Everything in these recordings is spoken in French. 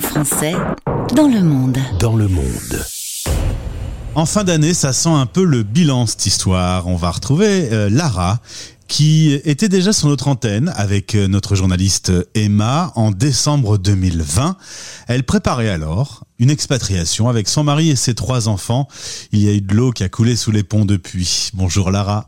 Français dans le monde. Dans le monde. En fin d'année, ça sent un peu le bilan cette histoire. On va retrouver euh, Lara qui était déjà sur notre antenne avec euh, notre journaliste Emma en décembre 2020. Elle préparait alors une expatriation avec son mari et ses trois enfants. Il y a eu de l'eau qui a coulé sous les ponts depuis. Bonjour Lara.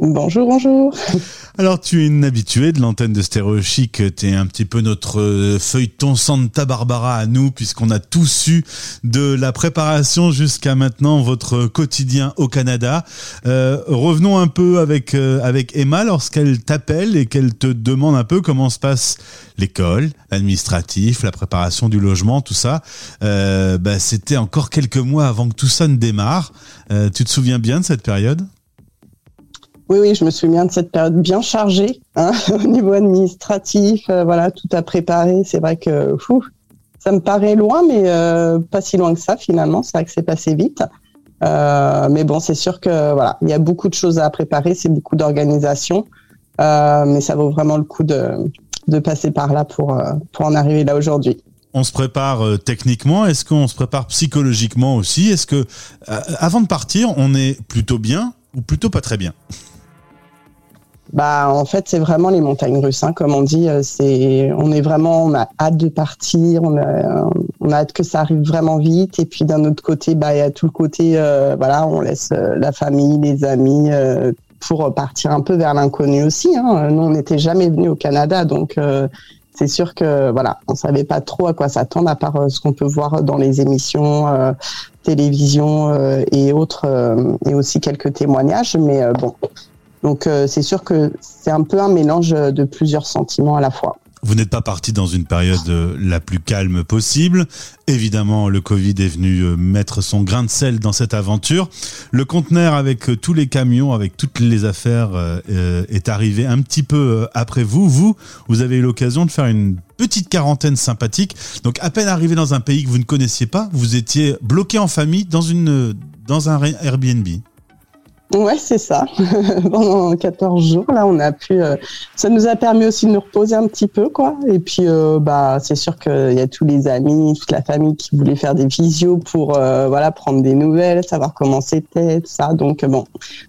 Bonjour, bonjour. Alors, tu es une habituée de l'antenne de Stéréo Chic. Tu es un petit peu notre euh, feuilleton Santa Barbara à nous, puisqu'on a tous su de la préparation jusqu'à maintenant votre quotidien au Canada. Euh, revenons un peu avec, euh, avec Emma lorsqu'elle t'appelle et qu'elle te demande un peu comment se passe l'école, l'administratif, la préparation du logement, tout ça. bah, C'était encore quelques mois avant que tout ça ne démarre. tu te souviens bien de cette période? Oui, oui, je me souviens de cette période bien chargée hein, au niveau administratif. Euh, voilà, tout à préparer. C'est vrai que ça me paraît loin, mais euh, pas si loin que ça finalement. C'est vrai que c'est passé vite. Euh, mais bon, c'est sûr que voilà, il y a beaucoup de choses à préparer. C'est beaucoup d'organisation, mais ça vaut vraiment le coup de, de passer par là pour pour en arriver là aujourd'hui on se prépare techniquement Est-ce qu'on se prépare psychologiquement aussi? Est-ce que, avant de partir, on est plutôt bien ou plutôt pas très bien? Bah, en fait, c'est vraiment les montagnes russes, hein, comme on dit. Euh, c'est, on est vraiment, on a hâte de partir, on a, on a hâte que ça arrive vraiment vite. Et puis d'un autre côté, bah, il y a tout le côté, euh, voilà, on laisse euh, la famille, les amis pour partir un peu vers l'inconnu aussi. Hein. Nous, on n'était jamais venus au Canada, donc c'est sûr que voilà, on savait pas trop à quoi s'attendre à part ce qu'on peut voir dans les émissions télévision et autres, et aussi quelques témoignages. Mais bon, donc euh, c'est sûr que c'est un peu un mélange de plusieurs sentiments à la fois. Vous n'êtes pas parti dans une période euh, la plus calme possible. Évidemment, le Covid est venu euh, mettre son grain de sel dans cette aventure. Le conteneur avec tous les camions, avec toutes les affaires, est arrivé un petit peu après vous. Vous, vous avez eu l'occasion de faire une petite quarantaine sympathique. Donc, à peine arrivé dans un pays que vous ne connaissiez pas, vous étiez bloqué en famille dans une dans un Airbnb. Ouais, c'est ça. Pendant 14 jours, là, on a pu. Euh, ça nous a permis aussi de nous reposer un petit peu, quoi. Et puis, euh, bah, c'est sûr qu'il y a tous les amis, toute la famille qui voulaient faire des visios pour, euh, voilà, prendre des nouvelles, savoir comment c'était, tout ça. Donc, bon,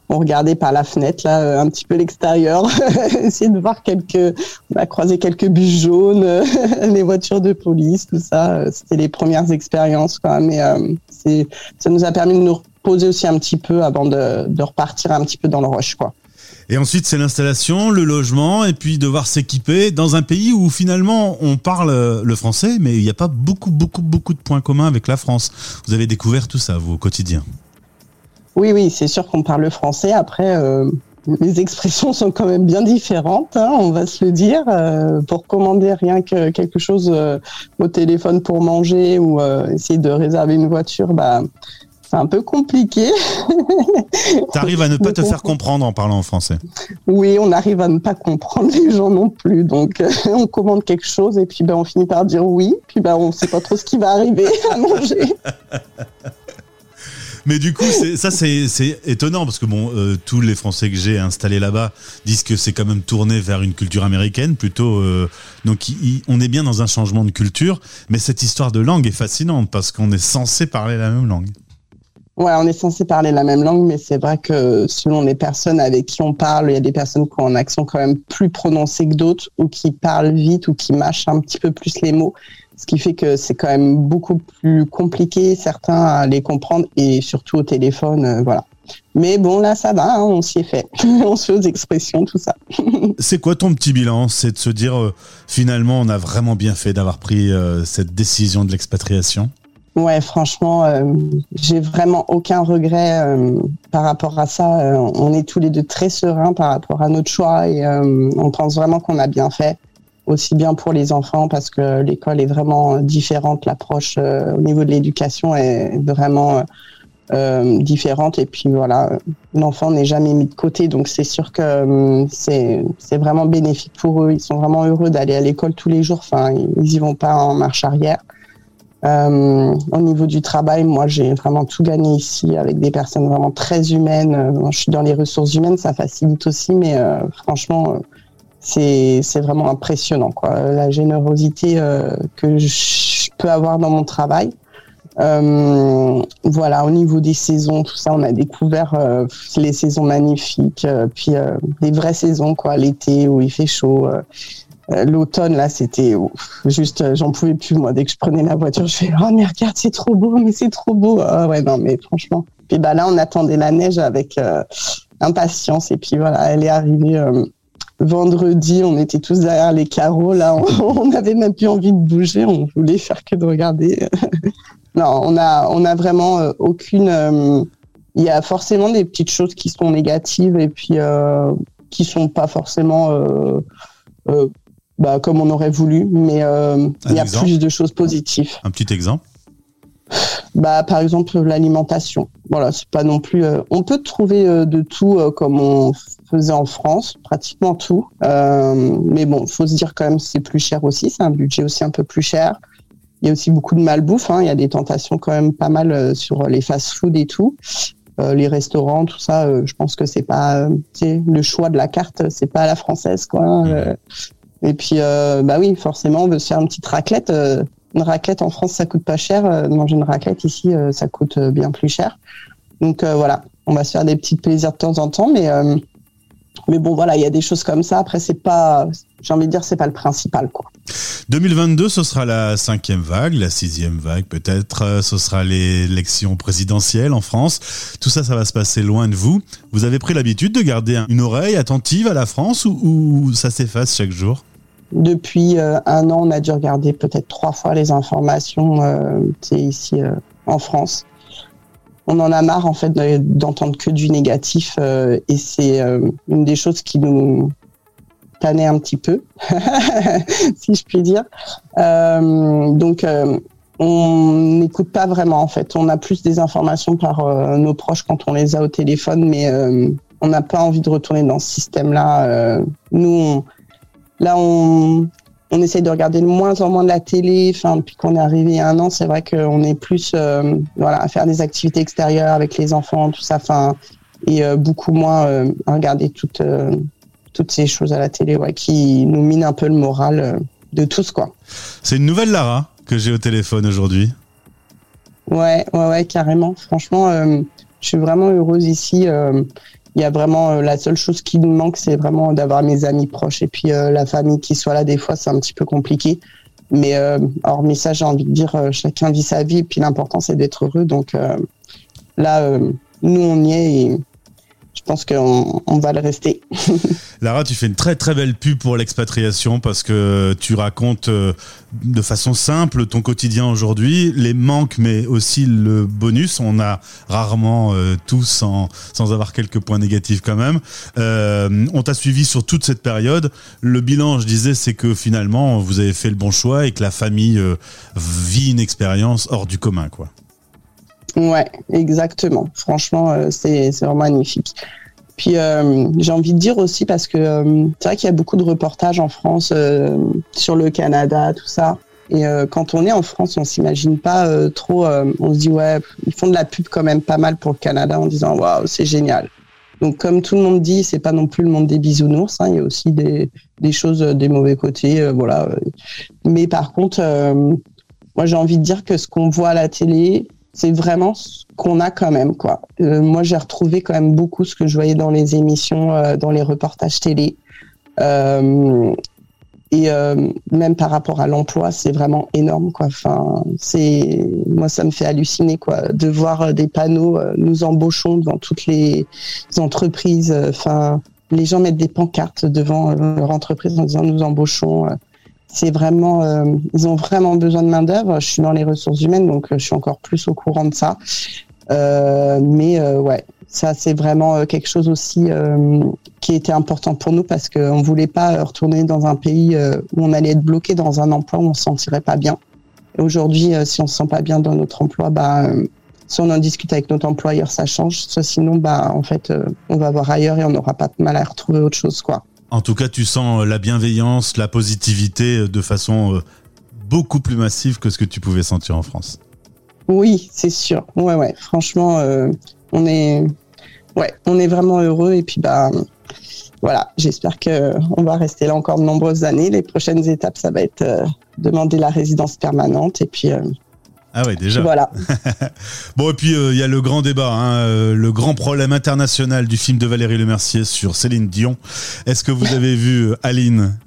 on regardait par la fenêtre, là, un petit peu l'extérieur, essayer de voir quelques. On a croisé quelques bus jaunes, les voitures de police, tout ça. C'était les premières expériences, quoi. Mais c'est, ça nous a permis de nous poser aussi un petit peu avant de, de repartir un petit peu dans le rush, quoi. Et ensuite, c'est l'installation, le logement, et puis devoir s'équiper dans un pays où finalement on parle le français, mais il n'y a pas beaucoup, beaucoup, beaucoup de points communs avec la France. Vous avez découvert tout ça, vous, au quotidien Oui, oui, c'est sûr qu'on parle le français. Après, euh, les expressions sont quand même bien différentes, hein, on va se le dire. Euh, pour commander rien que quelque chose euh, au téléphone pour manger ou essayer de réserver une voiture, bah, c'est un peu compliqué. tu arrives à ne pas te faire comprendre en parlant en français. Oui, on arrive à ne pas comprendre les gens non plus. Donc, euh, on commande quelque chose et puis ben, on finit par dire oui. Puis ben, on ne sait pas trop ce qui va arriver à manger. Mais du coup, ça c'est étonnant parce que bon, euh, tous les Français que j'ai installés là-bas disent que c'est quand même tourné vers une culture américaine plutôt. Euh, donc, on est bien dans un changement de culture, mais cette histoire de langue est fascinante parce qu'on est censé parler la même langue. Ouais, on est censé parler la même langue, mais c'est vrai que selon les personnes avec qui on parle, il y a des personnes qui ont un accent quand même plus prononcé que d'autres, ou qui parlent vite, ou qui mâchent un petit peu plus les mots. Ce qui fait que c'est quand même beaucoup plus compliqué, certains, à les comprendre, et surtout au téléphone, euh, voilà. Mais bon, là, ça va, hein, on s'y est fait. on se fait aux expressions, tout ça. c'est quoi ton petit bilan? C'est de se dire, euh, finalement, on a vraiment bien fait d'avoir pris euh, cette décision de l'expatriation? Ouais, franchement, euh, j'ai vraiment aucun regret euh, par rapport à ça. Euh, on est tous les deux très sereins par rapport à notre choix et on pense vraiment qu'on a bien fait, aussi bien pour les enfants parce que l'école est vraiment différente, l'approche au niveau de l'éducation est vraiment différente et puis voilà, l'enfant n'est jamais mis de côté, donc c'est sûr que c'est c'est vraiment bénéfique pour eux. Ils sont vraiment heureux d'aller à l'école tous les jours. Enfin, ils y vont pas en marche arrière. Euh, au niveau du travail, moi, j'ai vraiment tout gagné ici avec des personnes vraiment très humaines. Euh, je suis dans les ressources humaines, ça facilite aussi, mais euh, franchement, euh, c'est vraiment impressionnant, quoi. La générosité que je, peux avoir dans mon travail. Euh, voilà, au niveau des saisons, tout ça, on a découvert euh, les saisons magnifiques, euh, puis des vraies saisons, quoi, l'été où il fait chaud. L'automne, là, c'était juste, j'en pouvais plus, moi. Dès que je prenais la voiture, je fais, oh, mais regarde, c'est trop beau, mais c'est trop beau. Ah ouais, non, mais franchement. Puis bah, là, on attendait la neige avec impatience. Et puis voilà, elle est arrivée vendredi, on était tous derrière les carreaux. Là, on n'avait même plus envie de bouger. On voulait faire que de regarder. non, on a, on a vraiment euh, aucune. Euh, il y a forcément des petites choses qui sont négatives et puis euh, qui sont pas forcément bah, comme on aurait voulu, mais il y a plus de choses positives. Un petit exemple bah, par exemple l'alimentation. Voilà, c'est pas non plus. on peut trouver de tout comme on faisait en France, pratiquement tout. mais bon, faut se dire quand même c'est plus cher aussi, c'est un budget aussi un peu plus cher. Il y a aussi beaucoup de malbouffe. Hein. Il y a des tentations quand même pas mal euh, sur les fast-food et tout. Euh, les restaurants, tout ça, euh, je pense que c'est pas, le choix de la carte, c'est pas à la française, quoi. Hein, mmh. Et puis, bah oui, forcément, on veut se faire une petite raclette. une raclette en France, ça coûte pas cher. manger une raclette ici, ça coûte bien plus cher. Donc voilà, on va se faire des petits plaisirs de temps en temps, mais mais bon, voilà, il y a des choses comme ça. Après, c'est pas, j'ai envie de dire, c'est pas le principal, quoi. 2022, ce sera la cinquième vague, la sixième vague peut-être. Euh, ce sera l'élection présidentielle en France. Tout ça, ça va se passer loin de vous. Vous avez pris l'habitude de garder une oreille attentive à la France ou, ça s'efface chaque jour? Depuis euh, un an, on a dû regarder peut-être trois fois les informations euh, ici euh, en France on en a marre en fait d'entendre que du négatif euh, et c'est euh, une des choses qui nous tannait un petit peu, si je puis dire. Euh, donc on n'écoute pas vraiment en fait. On a plus des informations par nos proches quand on les a au téléphone, mais on n'a pas envie de retourner dans ce système-là. nous, là, on, on essaye de regarder le moins en moins de la télé. Enfin, depuis qu'on est arrivé il y a un an, c'est vrai qu'on est plus euh, voilà, à faire des activités extérieures avec les enfants, tout ça. Enfin, et euh, beaucoup moins euh, à regarder toutes, toutes ces choses à la télé ouais, qui nous minent un peu le moral de tous. quoi. C'est une nouvelle Lara que j'ai au téléphone aujourd'hui. Ouais, ouais, ouais, carrément. Franchement, je suis vraiment heureuse ici il y a vraiment euh, la seule chose qui nous manque, c'est vraiment d'avoir mes amis proches et puis euh, la famille qui soit là. Des fois, c'est un petit peu compliqué. Mais euh, hormis ça, j'ai envie de dire, chacun vit sa vie et puis l'important, c'est d'être heureux. Donc là, nous, on y est et je pense qu'on on va le rester. Lara, tu fais une très très belle pub pour l'expatriation parce que tu racontes euh, de façon simple ton quotidien aujourd'hui, les manques mais aussi le bonus. On a rarement euh, tout sans, avoir quelques points négatifs quand même. Euh, on t'a suivi sur toute cette période. Le bilan, je disais, c'est que finalement vous avez fait le bon choix et que la famille vit une expérience hors du commun, quoi. Ouais, exactement. Franchement, euh, c'est vraiment magnifique. Puis euh, j'ai envie de dire aussi parce que euh, c'est vrai qu'il y a beaucoup de reportages en France sur le Canada, tout ça. Et quand on est en France, on s'imagine pas trop. on se dit ouais, ils font de la pub quand même pas mal pour le Canada en disant waouh, c'est génial. Donc comme tout le monde dit, c'est pas non plus le monde des bisounours. Hein, il y a aussi des, des choses, des mauvais côtés, voilà. Mais par contre, moi j'ai envie de dire que ce qu'on voit à la télé, c'est vraiment ce qu'on a quand même quoi. Euh, moi j'ai retrouvé quand même beaucoup ce que je voyais dans les émissions, euh, dans les reportages télé. Euh, et même par rapport à l'emploi, c'est vraiment énorme quoi. Enfin, c'est moi ça me fait halluciner quoi de voir des panneaux nous embauchons devant toutes les entreprises. Enfin, les gens mettent des pancartes devant leur entreprise en disant nous embauchons c'est vraiment, euh, ils ont vraiment besoin de main d'œuvre. Je suis dans les ressources humaines, donc euh, je suis encore plus au courant de ça. Euh, mais ouais, ça c'est vraiment quelque chose aussi qui était important pour nous parce qu'on voulait pas retourner dans un pays où on allait être bloqué dans un emploi où on se sentirait pas bien. Aujourd'hui, si on se sent pas bien dans notre emploi, bah si on en discute avec notre employeur, ça change. Soit sinon, bah en fait, on va voir ailleurs et on n'aura pas de mal à retrouver autre chose, quoi. En tout cas, tu sens euh, la bienveillance, la positivité euh, de façon euh, beaucoup plus massive que ce que tu pouvais sentir en France. Oui, c'est sûr. Ouais, ouais. Franchement, on est, vraiment heureux et puis bah voilà, j'espère que on va rester là encore de nombreuses années. Les prochaines étapes, ça va être demander la résidence permanente et puis. Ah ouais, déjà. Voilà. bon, et puis il y a le grand débat, hein, le grand problème international du film de Valérie Lemercier sur Céline Dion. Est-ce que vous avez vu Aline?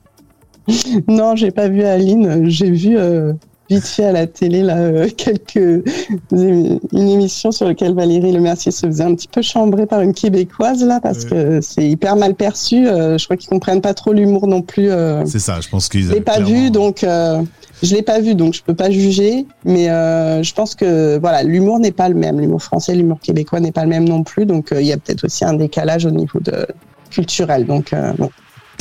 Non, j'ai pas vu Aline. J'ai vu vite fait à la télé là euh, quelques une émission sur laquelle Valérie Lemercier se faisait un petit peu chambrer par une québécoise là parce que c'est hyper mal perçu. Euh, je crois qu'ils comprennent pas trop l'humour non plus. Euh. c'est ça, je pense qu'ils. Je l'ai pas vu donc je l'ai pas vu donc je peux pas juger, mais je pense que voilà l'humour n'est pas le même. L'humour français, l'humour québécois n'est pas le même non plus donc il y a peut-être aussi un décalage au niveau de culturel donc bon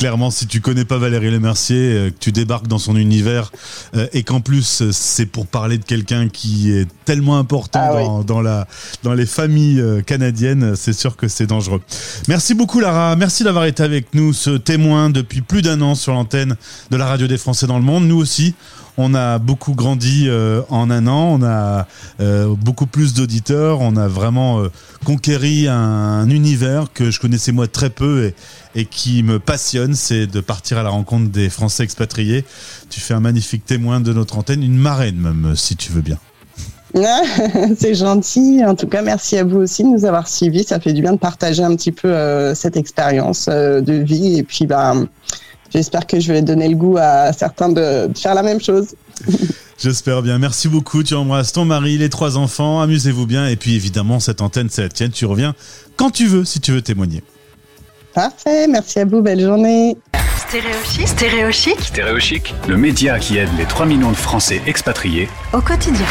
clairement, si tu connais pas Valérie Lemercier, euh, que tu débarques dans son univers euh, et qu'en plus euh, c'est pour parler de quelqu'un qui est tellement important ah dans, la, dans les familles canadiennes, c'est sûr que c'est dangereux. Merci beaucoup Lara, merci d'avoir été avec nous, ce témoin depuis plus d'un an sur l'antenne de la radio des Français dans le monde. Nous aussi, on a beaucoup grandi en un an, on a beaucoup plus d'auditeurs, on a vraiment conquéri un, univers que je connaissais moi très peu et, qui me passionne, c'est de partir à la rencontre des Français expatriés. Tu fais un magnifique témoin de notre antenne, une marraine même, si tu veux bien. c'est gentil. En tout cas, merci à vous aussi de nous avoir suivis. Ça fait du bien de partager un petit peu euh, cette expérience euh, de vie. Et puis, bah, j'espère que je vais donner le goût à certains de, de faire la même chose. J'espère bien. Merci beaucoup. Tu embrasses ton mari, les trois enfants. Amusez-vous bien. Et puis, évidemment, cette antenne, c'est la tienne. Tu reviens quand tu veux, si tu veux témoigner. Parfait, merci à vous, belle journée. Stéréochic. Stéréochic. Stéréochic, le média qui aide les 3 millions de Français expatriés au quotidien.